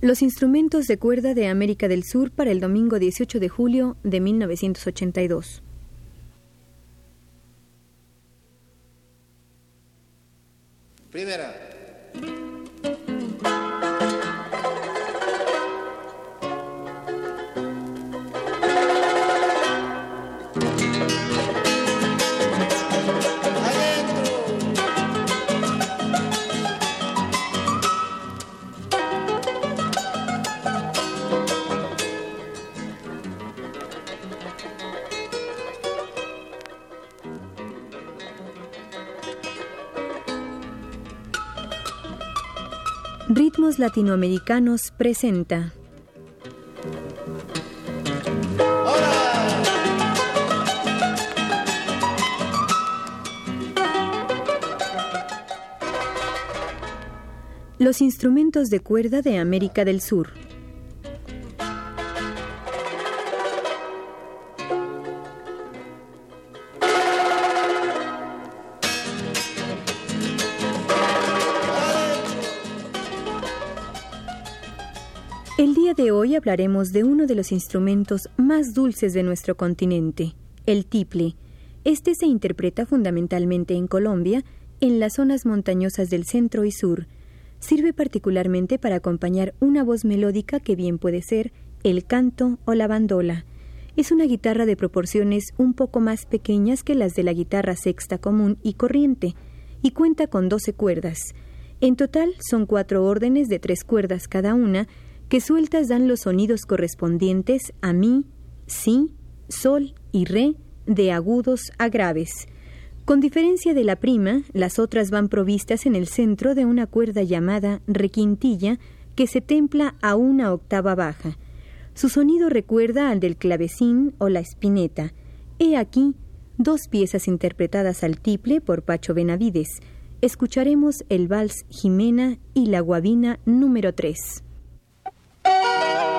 Los instrumentos de cuerda de América del Sur para el domingo 18 de julio de 1982. Primera. Latinoamericanos presenta. Los instrumentos de cuerda de América del Sur. Hablaremos de uno de los instrumentos más dulces de nuestro continente, el tiple. Este se interpreta fundamentalmente en Colombia, en las zonas montañosas del centro y sur. Sirve particularmente para acompañar una voz melódica que bien puede ser el canto o la bandola. Es una guitarra de proporciones un poco más pequeñas que las de la guitarra sexta común y corriente, y cuenta con 12 cuerdas. En total son cuatro órdenes de tres cuerdas cada una, que sueltas dan los sonidos correspondientes a mi, si, sol y re de agudos a graves. Con diferencia de la prima, las otras van provistas en el centro de una cuerda llamada requintilla que se templa a una octava baja. Su sonido recuerda al del clavecín o la espineta. He aquí dos piezas interpretadas al tiple por Pacho Benavides. Escucharemos el vals Jimena y la guabina número 3. Thank you.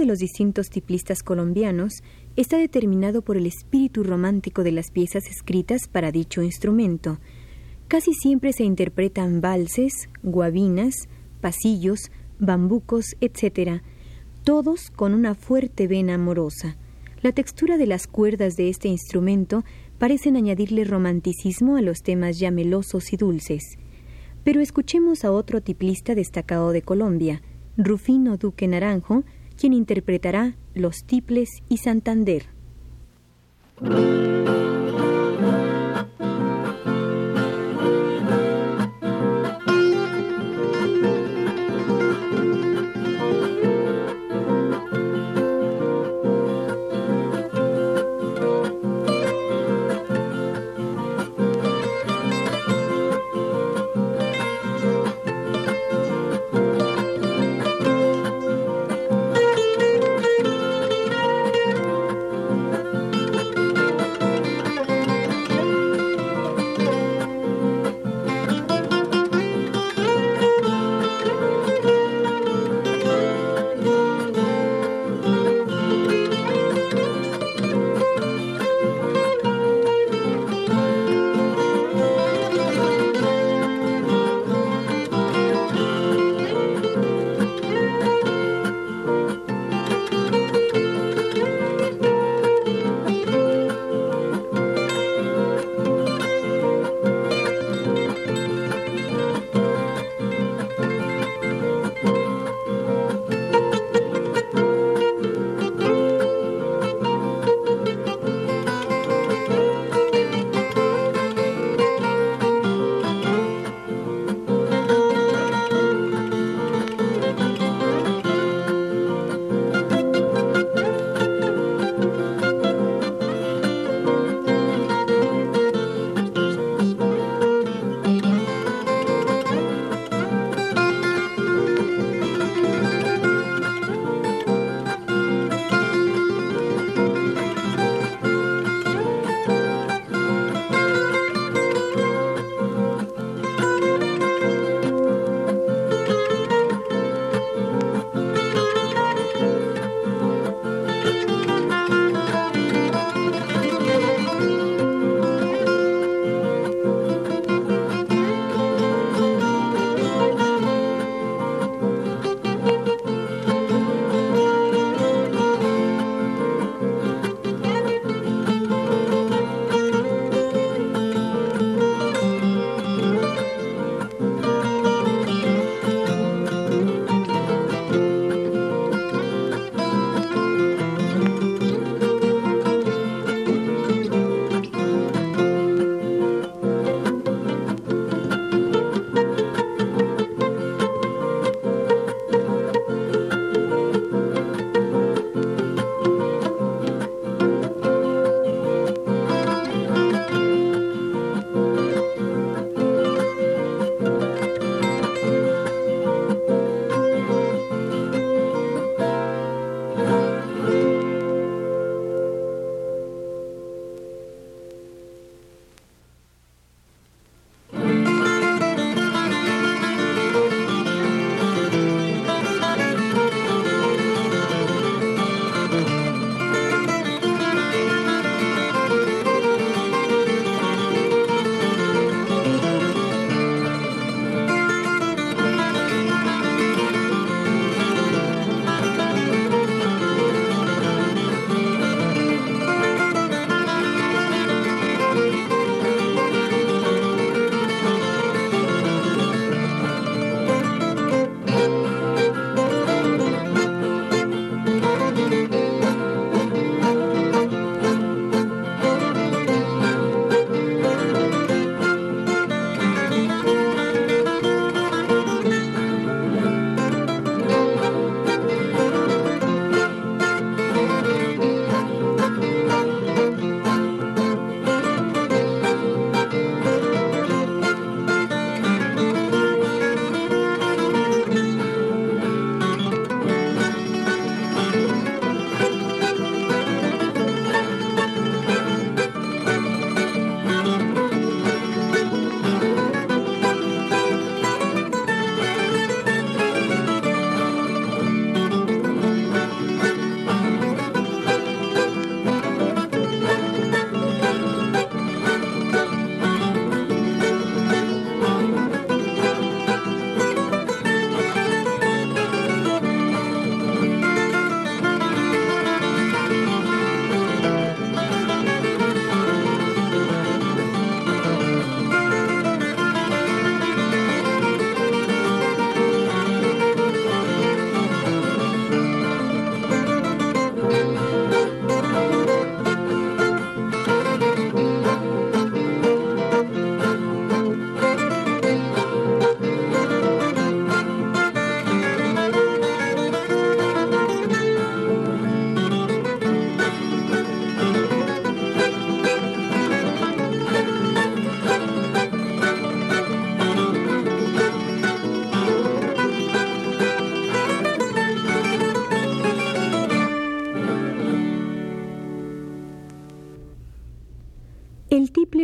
De los distintos tiplistas colombianos está determinado por el espíritu romántico de las piezas escritas para dicho instrumento. Casi siempre se interpretan valses, guabinas, pasillos, bambucos, etc., todos con una fuerte vena amorosa. La textura de las cuerdas de este instrumento parecen añadirle romanticismo a los temas ya melosos y dulces. Pero escuchemos a otro tiplista destacado de Colombia, Rufino Duque Naranjo, quien interpretará Los Tiples y Santander.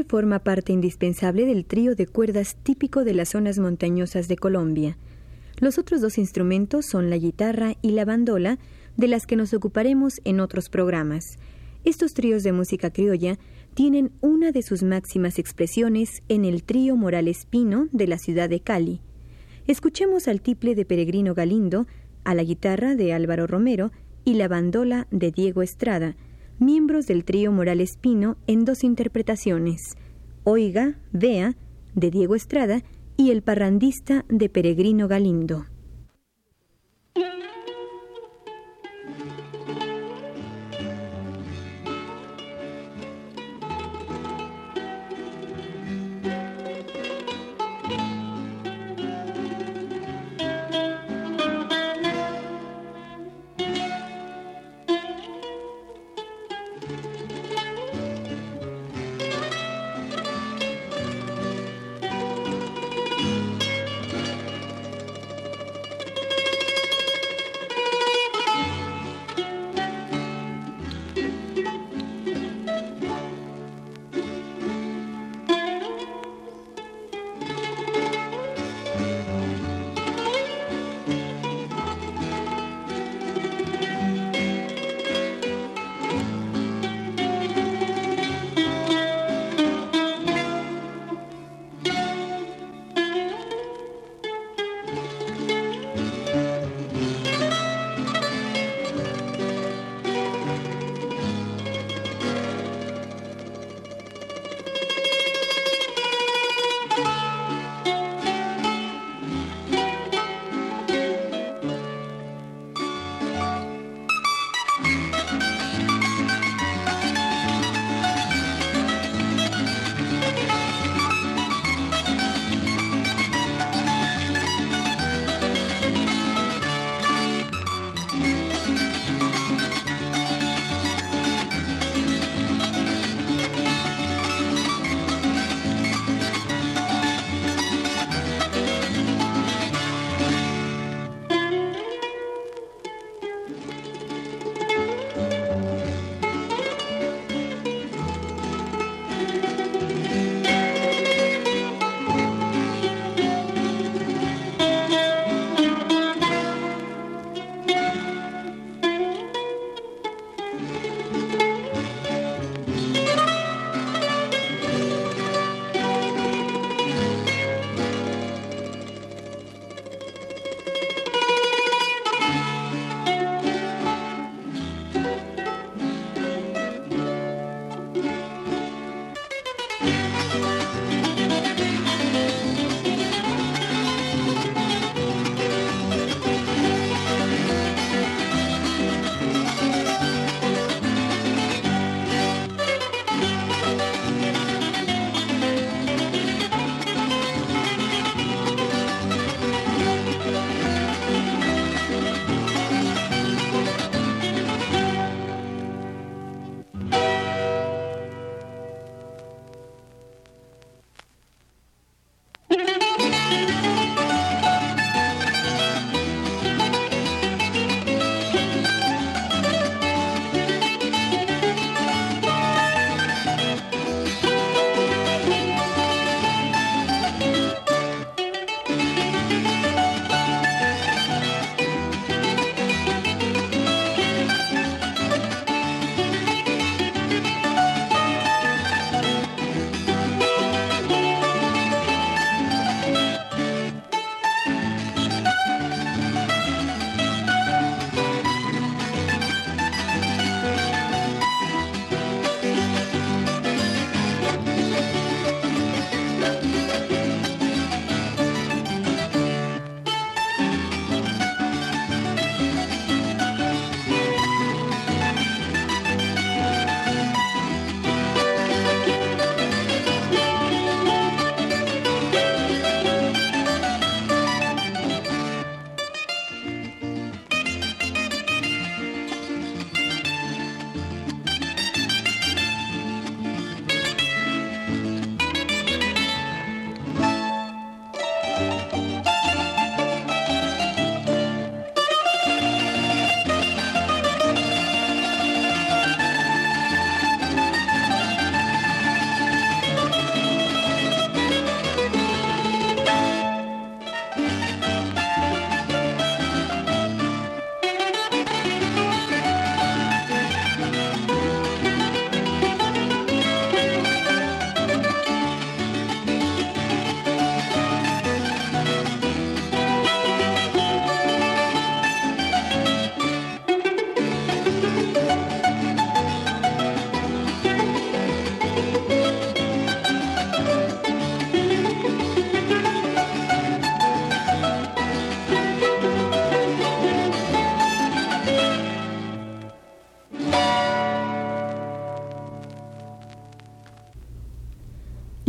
Forma parte indispensable del trío de cuerdas típico de las zonas montañosas de Colombia. Los otros dos instrumentos son la guitarra y la bandola, de las que nos ocuparemos en otros programas. Estos tríos de música criolla tienen una de sus máximas expresiones en el trío Morales Pino de la ciudad de Cali. Escuchemos al tiple de Peregrino Galindo, a la guitarra de Álvaro Romero y la bandola de Diego Estrada, miembros del trío Morales Pino en dos interpretaciones, Oiga, Vea, de Diego Estrada, y El parrandista de Peregrino Galindo.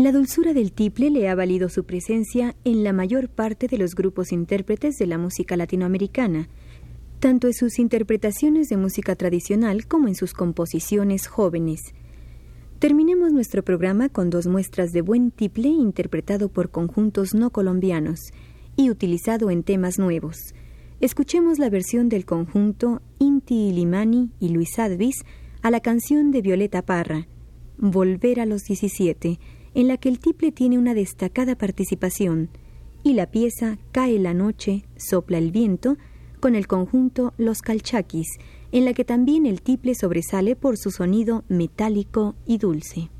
La dulzura del tiple le ha valido su presencia en la mayor parte de los grupos intérpretes de la música latinoamericana, tanto en sus interpretaciones de música tradicional como en sus composiciones jóvenes. Terminemos nuestro programa con dos muestras de buen tiple interpretado por conjuntos no colombianos y utilizado en temas nuevos. Escuchemos la versión del conjunto Inti Ilimani y Luis Advis a la canción de Violeta Parra, Volver a los 17, en la que el tiple tiene una destacada participación, y la pieza Cae la noche, sopla el viento, con el conjunto Los Calchaquis, en la que también el tiple sobresale por su sonido metálico y dulce.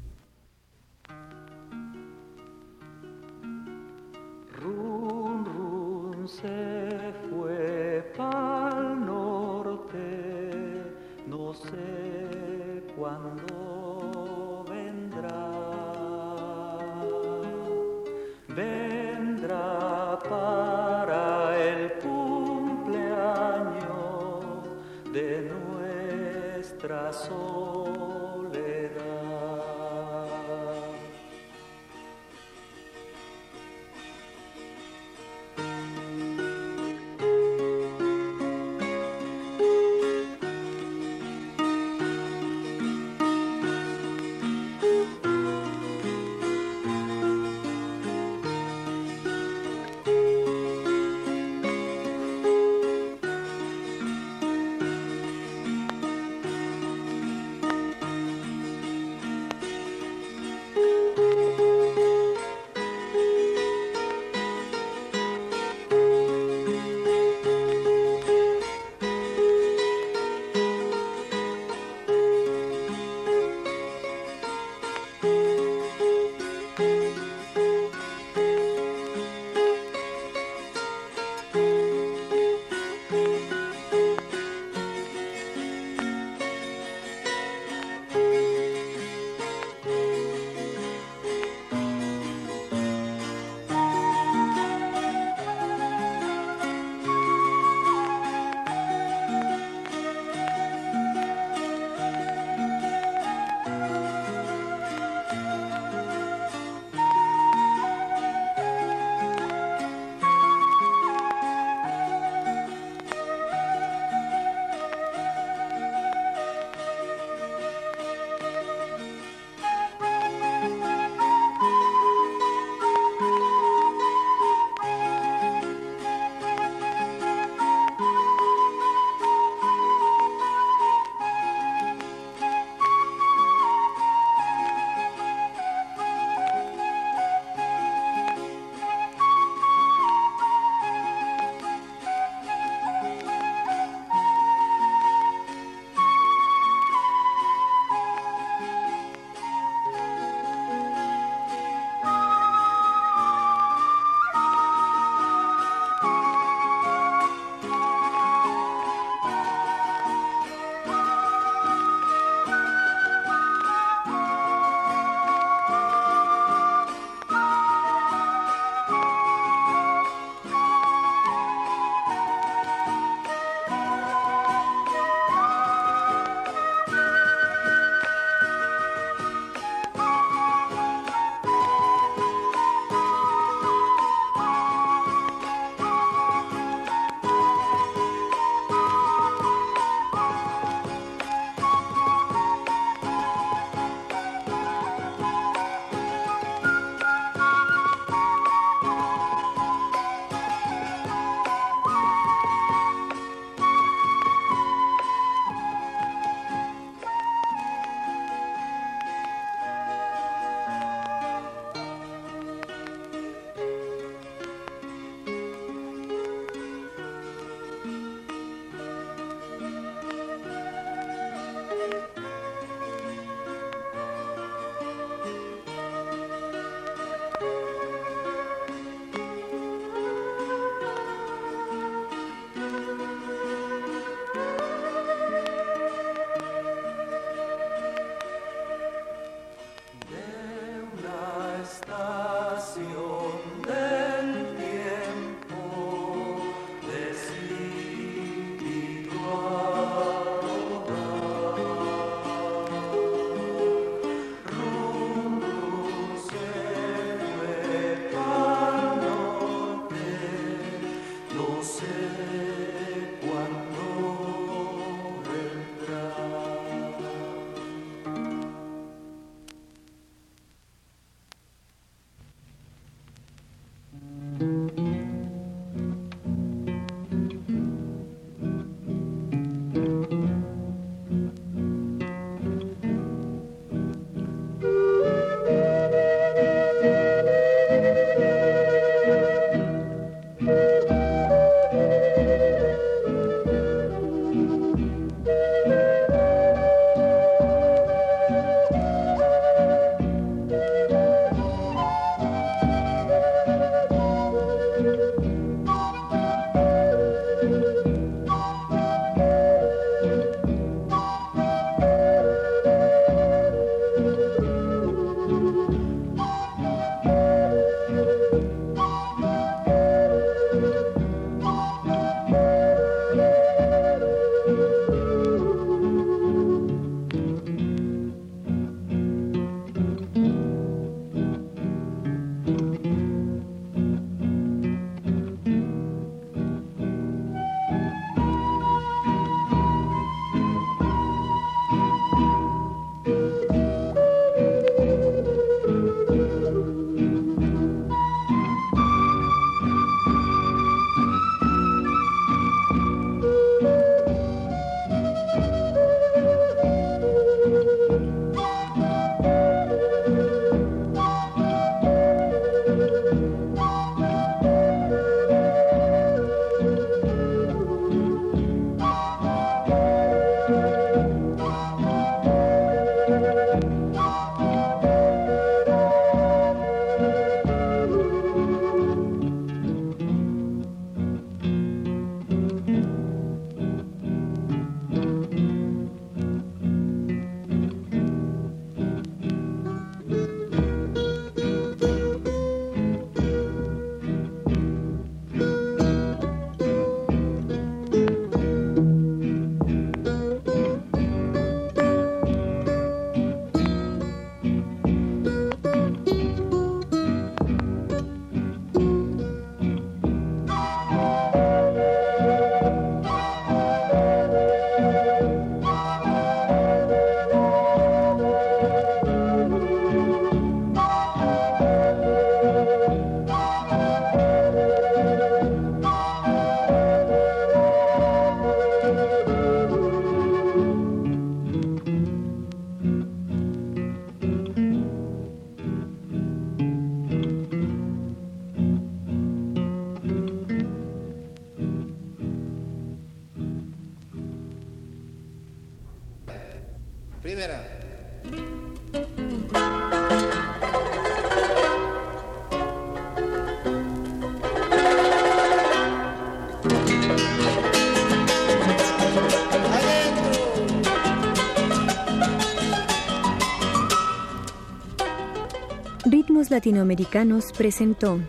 Latinoamericanos presentó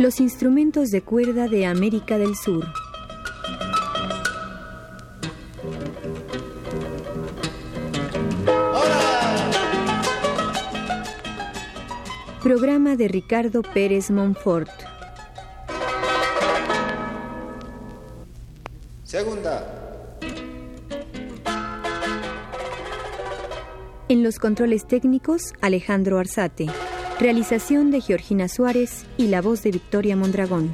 Los instrumentos de cuerda de América del Sur. Programa de Ricardo Pérez Monfort. Segunda. En los controles técnicos, Alejandro Arzate. Realización de Georgina Suárez y la voz de Victoria Mondragón.